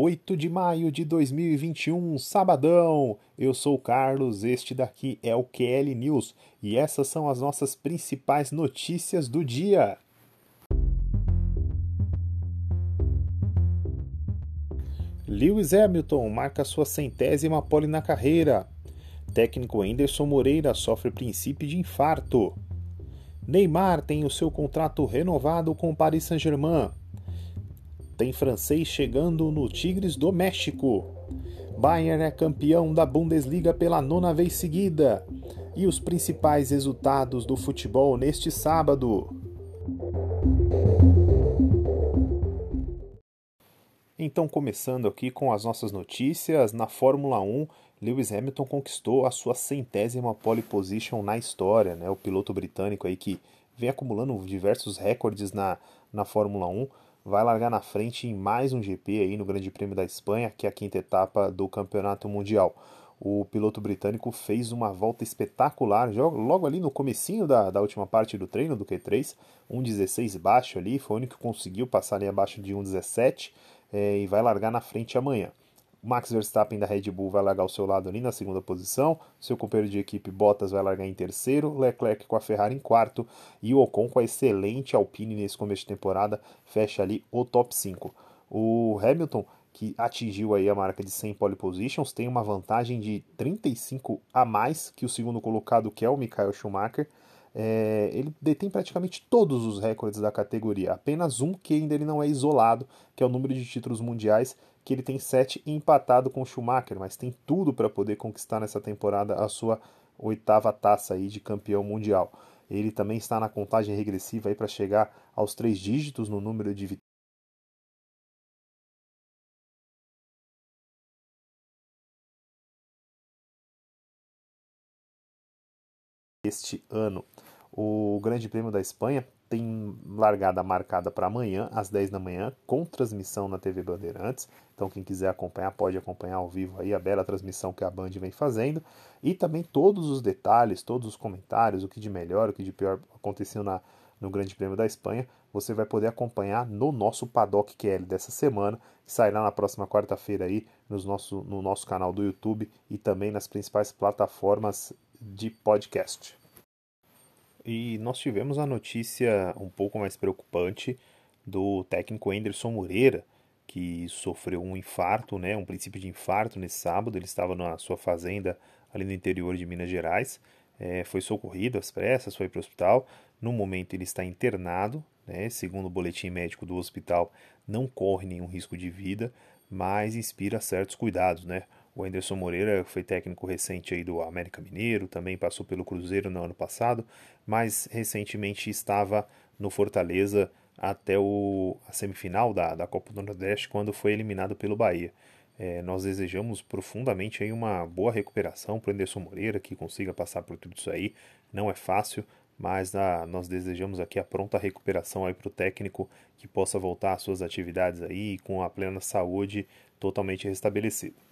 8 de maio de 2021, sabadão. Eu sou o Carlos, este daqui é o QL News e essas são as nossas principais notícias do dia. Lewis Hamilton marca sua centésima pole na carreira. Técnico Anderson Moreira sofre princípio de infarto. Neymar tem o seu contrato renovado com o Paris Saint-Germain. Tem francês chegando no Tigres do México. Bayern é campeão da Bundesliga pela nona vez seguida. E os principais resultados do futebol neste sábado. Então, começando aqui com as nossas notícias, na Fórmula 1, Lewis Hamilton conquistou a sua centésima pole position na história, né? O piloto britânico aí que vem acumulando diversos recordes na, na Fórmula 1 vai largar na frente em mais um GP aí no Grande Prêmio da Espanha, que é a quinta etapa do Campeonato Mundial. O piloto britânico fez uma volta espetacular, logo ali no comecinho da, da última parte do treino do Q3, 1.16 baixo ali, foi o único que conseguiu passar ali abaixo de 1.17 é, e vai largar na frente amanhã. Max Verstappen da Red Bull vai largar ao seu lado ali na segunda posição, seu companheiro de equipe Bottas vai largar em terceiro, Leclerc com a Ferrari em quarto e o Ocon com a excelente Alpine nesse começo de temporada fecha ali o top 5. O Hamilton, que atingiu aí a marca de 100 pole positions, tem uma vantagem de 35 a mais que o segundo colocado, que é o Michael Schumacher. É, ele detém praticamente todos os recordes da categoria, apenas um que ainda ele não é isolado, que é o número de títulos mundiais, que ele tem sete empatado com o Schumacher, mas tem tudo para poder conquistar nessa temporada a sua oitava taça aí de campeão mundial. Ele também está na contagem regressiva para chegar aos três dígitos no número de vitórias. Este ano, o Grande Prêmio da Espanha tem largada marcada para amanhã, às 10 da manhã, com transmissão na TV Bandeirantes. Então, quem quiser acompanhar, pode acompanhar ao vivo aí a bela transmissão que a Band vem fazendo. E também todos os detalhes, todos os comentários, o que de melhor, o que de pior aconteceu na, no Grande Prêmio da Espanha, você vai poder acompanhar no nosso Paddock QL dessa semana, que sairá na próxima quarta-feira aí nos nosso, no nosso canal do YouTube e também nas principais plataformas de podcast. E nós tivemos a notícia um pouco mais preocupante do técnico Anderson Moreira, que sofreu um infarto, né, um princípio de infarto nesse sábado. Ele estava na sua fazenda ali no interior de Minas Gerais, é, foi socorrido às pressas, foi para o hospital. No momento ele está internado, né, segundo o boletim médico do hospital, não corre nenhum risco de vida, mas inspira certos cuidados, né? O Anderson Moreira foi técnico recente aí do América Mineiro, também passou pelo Cruzeiro no ano passado, mas recentemente estava no Fortaleza até o, a semifinal da, da Copa do Nordeste, quando foi eliminado pelo Bahia. É, nós desejamos profundamente aí uma boa recuperação para o Anderson Moreira, que consiga passar por tudo isso aí. Não é fácil, mas ah, nós desejamos aqui a pronta recuperação aí para o técnico que possa voltar às suas atividades aí com a plena saúde totalmente restabelecida.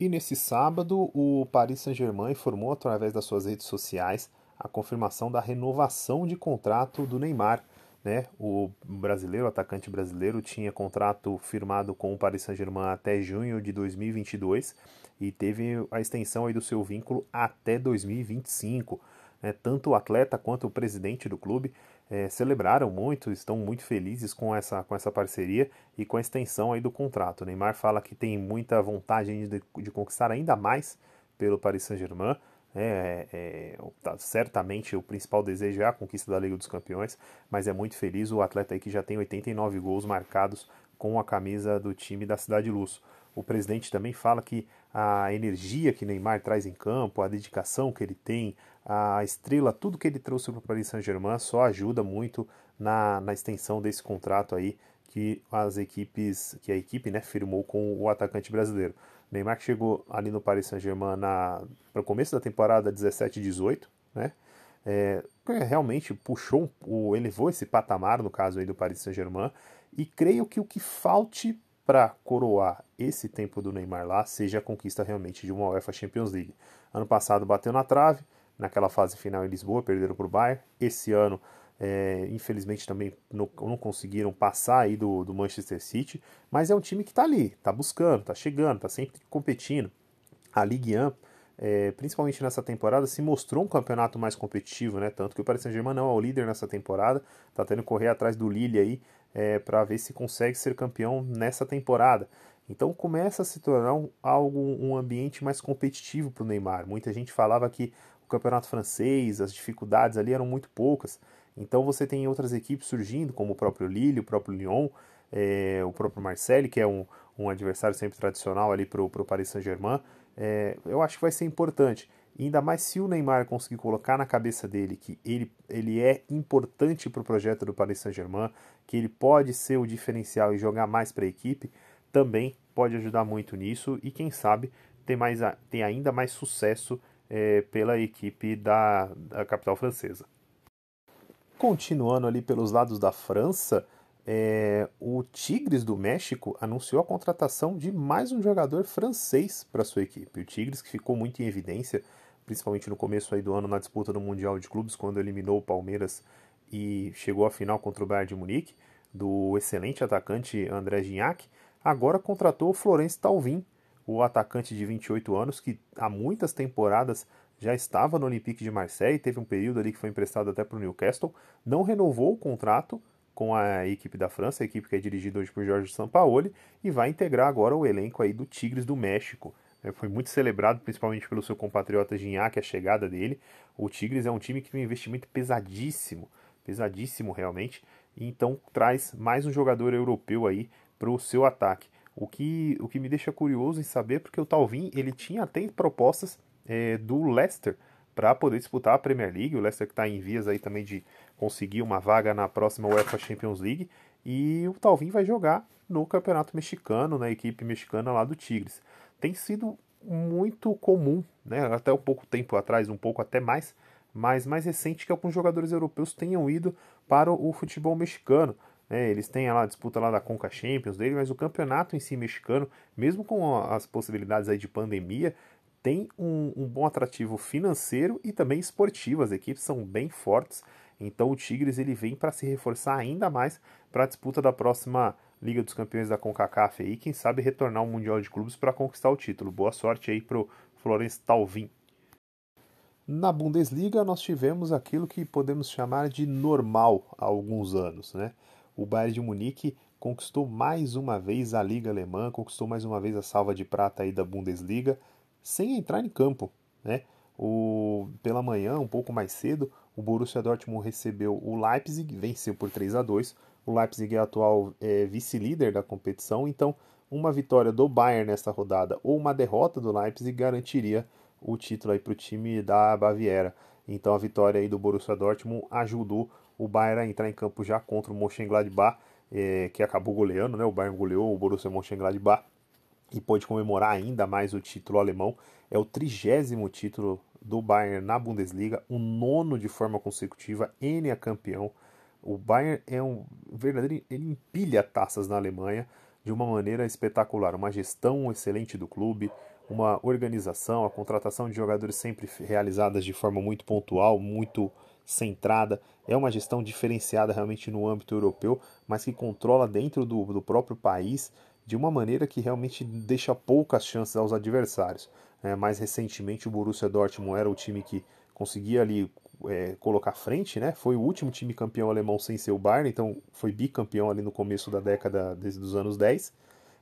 E nesse sábado, o Paris Saint-Germain informou através das suas redes sociais a confirmação da renovação de contrato do Neymar. Né? O brasileiro, o atacante brasileiro, tinha contrato firmado com o Paris Saint-Germain até junho de 2022 e teve a extensão aí do seu vínculo até 2025. Né? Tanto o atleta quanto o presidente do clube é, celebraram muito, estão muito felizes com essa, com essa parceria e com a extensão aí do contrato. O Neymar fala que tem muita vontade de, de conquistar ainda mais pelo Paris Saint-Germain. É, é, tá, certamente o principal desejo é a conquista da Liga dos Campeões, mas é muito feliz o atleta aí que já tem 89 gols marcados com a camisa do time da Cidade Luz. O presidente também fala que a energia que Neymar traz em campo, a dedicação que ele tem, a estrela, tudo que ele trouxe para o Paris Saint-Germain só ajuda muito na, na extensão desse contrato aí que as equipes, que a equipe né, firmou com o atacante brasileiro. Neymar chegou ali no Paris Saint-Germain para o começo da temporada 17-18, né? É, realmente puxou, elevou esse patamar no caso aí do Paris Saint-Germain e creio que o que falte para coroar esse tempo do Neymar lá seja a conquista realmente de uma UEFA Champions League. Ano passado bateu na trave, naquela fase final em Lisboa, perderam para o Bayern. Esse ano É, infelizmente também não, não, conseguiram passar aí do, do Manchester City, mas é um time que está ali, está buscando, está chegando, está sempre competindo. A Ligue 1, é, principalmente nessa temporada, se mostrou um campeonato mais competitivo, né? Tanto que o Paris Saint-Germain não é o líder nessa temporada, está tendo que correr atrás do Lille aí é, para ver se consegue ser campeão nessa temporada. Então começa a se tornar um, algo, um ambiente mais competitivo para o Neymar. Muita gente falava que o campeonato francês, as dificuldades ali eram muito poucas. Então você tem outras equipes surgindo, como o próprio Lille, o próprio Lyon, é, o próprio Marseille, que é um, um adversário sempre tradicional ali para o Paris Saint-Germain. É, eu acho que vai ser importante. Ainda mais se o Neymar conseguir colocar na cabeça dele que ele, ele é importante para o projeto do Paris Saint-Germain, que ele pode ser o diferencial e jogar mais para a equipe, também pode ajudar muito nisso e quem sabe ter, mais, ter ainda mais sucesso é, pela equipe da, da capital francesa. Continuando ali pelos lados da França, é, o Tigres do México anunciou a contratação de mais um jogador francês para sua equipe. O Tigres que ficou muito em evidência, principalmente no começo aí do ano na disputa do Mundial de Clubes, quando eliminou o Palmeiras e chegou à final contra o Bayern de Munique, do excelente atacante André Gignac, agora contratou o Florence Talvin, o atacante de 28 anos que há muitas temporadas já estava no Olympique de Marseille, teve um período ali que foi emprestado até para o Newcastle, não renovou o contrato com a equipe da França, a equipe que é dirigida hoje por Jorge Sampaoli, e vai integrar agora o elenco aí do Tigres do México. É, foi muito celebrado, principalmente pelo seu compatriota Gignac, a chegada dele. O Tigres é um time que tem um investimento pesadíssimo, pesadíssimo realmente, então traz mais um jogador europeu aí para o seu ataque. O que, o que me deixa curioso em saber, porque o Talvin ele tinha até propostas é, do Leicester para poder disputar a Premier League. O Leicester que está em vias aí também de conseguir uma vaga na próxima UEFA Champions League. E o Talvin vai jogar no Campeonato Mexicano, na equipe mexicana lá do Tigres. Tem sido muito comum, né, até um pouco tempo atrás, um pouco até mais, mas mais recente que alguns jogadores europeus tenham ido para o futebol mexicano. Né, eles têm lá a disputa lá da Conca Champions dele, mas o campeonato em si mexicano, mesmo com as possibilidades aí de pandemia, tem um, um, bom atrativo financeiro e também esportivo. As equipes são bem fortes, então o Tigres ele vem para se reforçar ainda mais para a disputa da próxima Liga dos Campeões da CONCACAF e quem sabe retornar ao Mundial de Clubes para conquistar o título. Boa sorte aí pro Florence Talvin. Na Bundesliga nós tivemos aquilo que podemos chamar de normal há alguns anos, né? O Bayern de Munique conquistou mais uma vez a Liga Alemã, conquistou mais uma vez a salva de prata aí da Bundesliga, sem entrar em campo. Né? O, pela manhã, um pouco mais cedo, o Borussia Dortmund recebeu o Leipzig, venceu por 3 a 2 O Leipzig é atual é, vice-líder da competição, então uma vitória do Bayern nessa rodada ou uma derrota do Leipzig garantiria o título para o time da Baviera. Então a vitória aí do Borussia Dortmund ajudou o Bayern a entrar em campo já contra o Mönchengladbach, é, que acabou goleando, né? O Bayern goleou o Borussia Mönchengladbach e pôde comemorar ainda mais o título alemão. É o trigésimo título do Bayern na Bundesliga, o nono de forma consecutiva, N é campeão. O Bayern é um verdadeiro, ele empilha taças na Alemanha de uma maneira espetacular, uma gestão excelente do clube, uma organização, a contratação de jogadores sempre realizadas de forma muito pontual, muito centrada. É uma gestão diferenciada realmente no âmbito europeu, mas que controla dentro do, do próprio país de uma maneira que realmente deixa poucas chances aos adversários. É, mais recentemente, o Borussia Dortmund era o time que conseguia ali é, colocar frente, né? Foi o último time campeão alemão sem ser o Bayern, então foi bicampeão ali no começo da década desde os anos 10.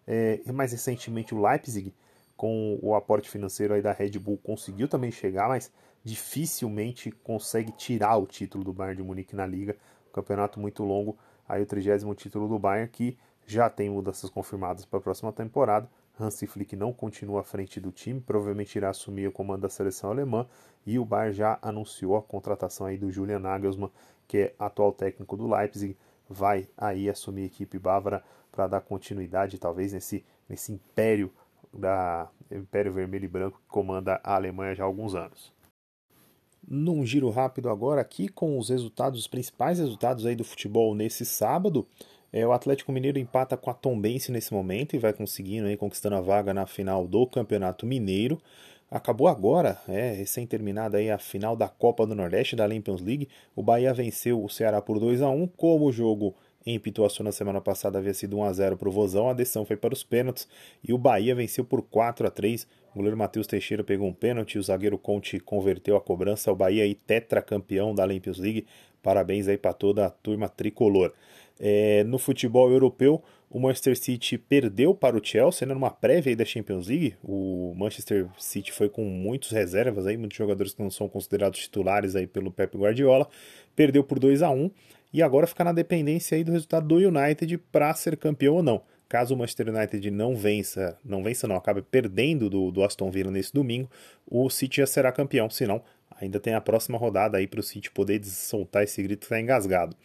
É, e mais recentemente o Leipzig, com o aporte financeiro aí da Red Bull, conseguiu também chegar, mas dificilmente consegue tirar o título do Bayern de Munique na liga. Um campeonato muito longo, aí o trigésimo título do Bayern que já tem mudanças confirmadas para a próxima temporada. Hansi Flick não continua à frente do time, provavelmente irá assumir o comando da seleção alemã e o Bayern já anunciou a contratação aí do Julian Nagelsmann, que é atual técnico do Leipzig, vai aí assumir a equipe bávara para dar continuidade talvez nesse, nesse império da Império Vermelho e Branco que comanda a Alemanha já há alguns anos. Num giro rápido agora aqui com os resultados, os principais resultados aí do futebol nesse sábado. É, o Atlético Mineiro empata com a Tombense nesse momento e vai conseguindo aí, conquistando a vaga na final do Campeonato Mineiro. acabou agora, é recém-terminada aí a final da Copa do Nordeste da Champions League. O Bahia venceu o Ceará por 2 a 1 como o jogo em Pituaçu na semana passada havia sido 1 a 0 para o Vozão, a decisão foi para os pênaltis e o Bahia venceu por 4 a 3 o goleiro Matheus Teixeira pegou um pênalti, o zagueiro Conte converteu a cobrança, o Bahia aí tetracampeão da Champions League, parabéns aí para toda a turma tricolor. É, no futebol europeu, o Manchester City perdeu para o Chelsea, né, numa prévia da Champions League. O Manchester City foi com muitos reservas, aí, muitos jogadores que não são considerados titulares aí pelo Pep Guardiola. Perdeu por 2 a 1 e agora fica na dependência aí do resultado do United para ser campeão ou não. Caso o Manchester United não vença, não vença não, acabe perdendo do, do Aston Villa nesse domingo, o City já será campeão, senão ainda tem a próxima rodada aí para o City poder soltar esse grito que está engasgado.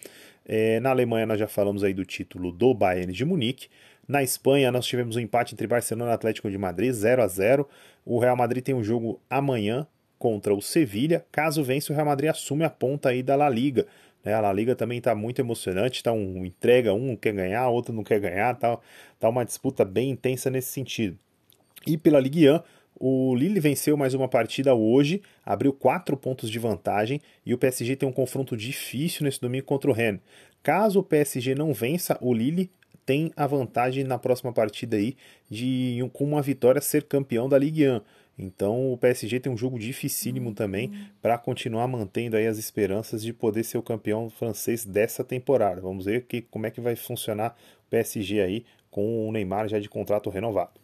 É, na Alemanha nós já falamos aí do título do Bayern de Munique. Na Espanha nós tivemos um empate entre Barcelona e Atlético de Madrid, 0 a 0 O Real Madrid tem um jogo amanhã contra o Sevilha. Caso vença, o Real Madrid assume a ponta aí da La Liga. Né? A La Liga também está muito emocionante, está um entrega, um quer ganhar, outro não quer ganhar, tá, tá uma disputa bem intensa nesse sentido. E pela Ligue 1, o Lille venceu mais uma partida hoje, abriu quatro pontos de vantagem e o PSG tem um confronto difícil nesse domingo contra o Rennes. Caso o PSG não vença, o Lille tem a vantagem na próxima partida aí de com uma vitória ser campeão da Ligue 1. Então o PSG tem um jogo dificílimo também para continuar mantendo aí as esperanças de poder ser o campeão francês dessa temporada. Vamos ver que, como é que vai funcionar o PSG aí com o Neymar já de contrato renovado.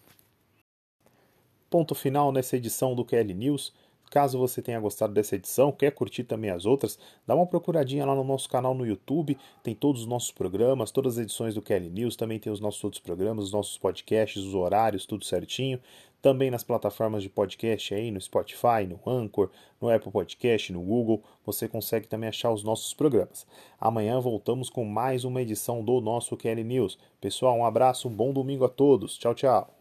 Ponto final nessa edição do QL News. Caso você tenha gostado dessa edição, quer curtir também as outras, dá uma procuradinha lá no nosso canal no YouTube, tem todos os nossos programas, todas as edições do Kelly News, também tem os nossos outros programas, os nossos podcasts, os horários, tudo certinho. Também nas plataformas de podcast aí, no Spotify, no Anchor, no Apple Podcast, no Google, você consegue também achar os nossos programas. Amanhã voltamos com mais uma edição do nosso Kelly News. Pessoal, um abraço, um bom domingo a todos. Tchau, tchau.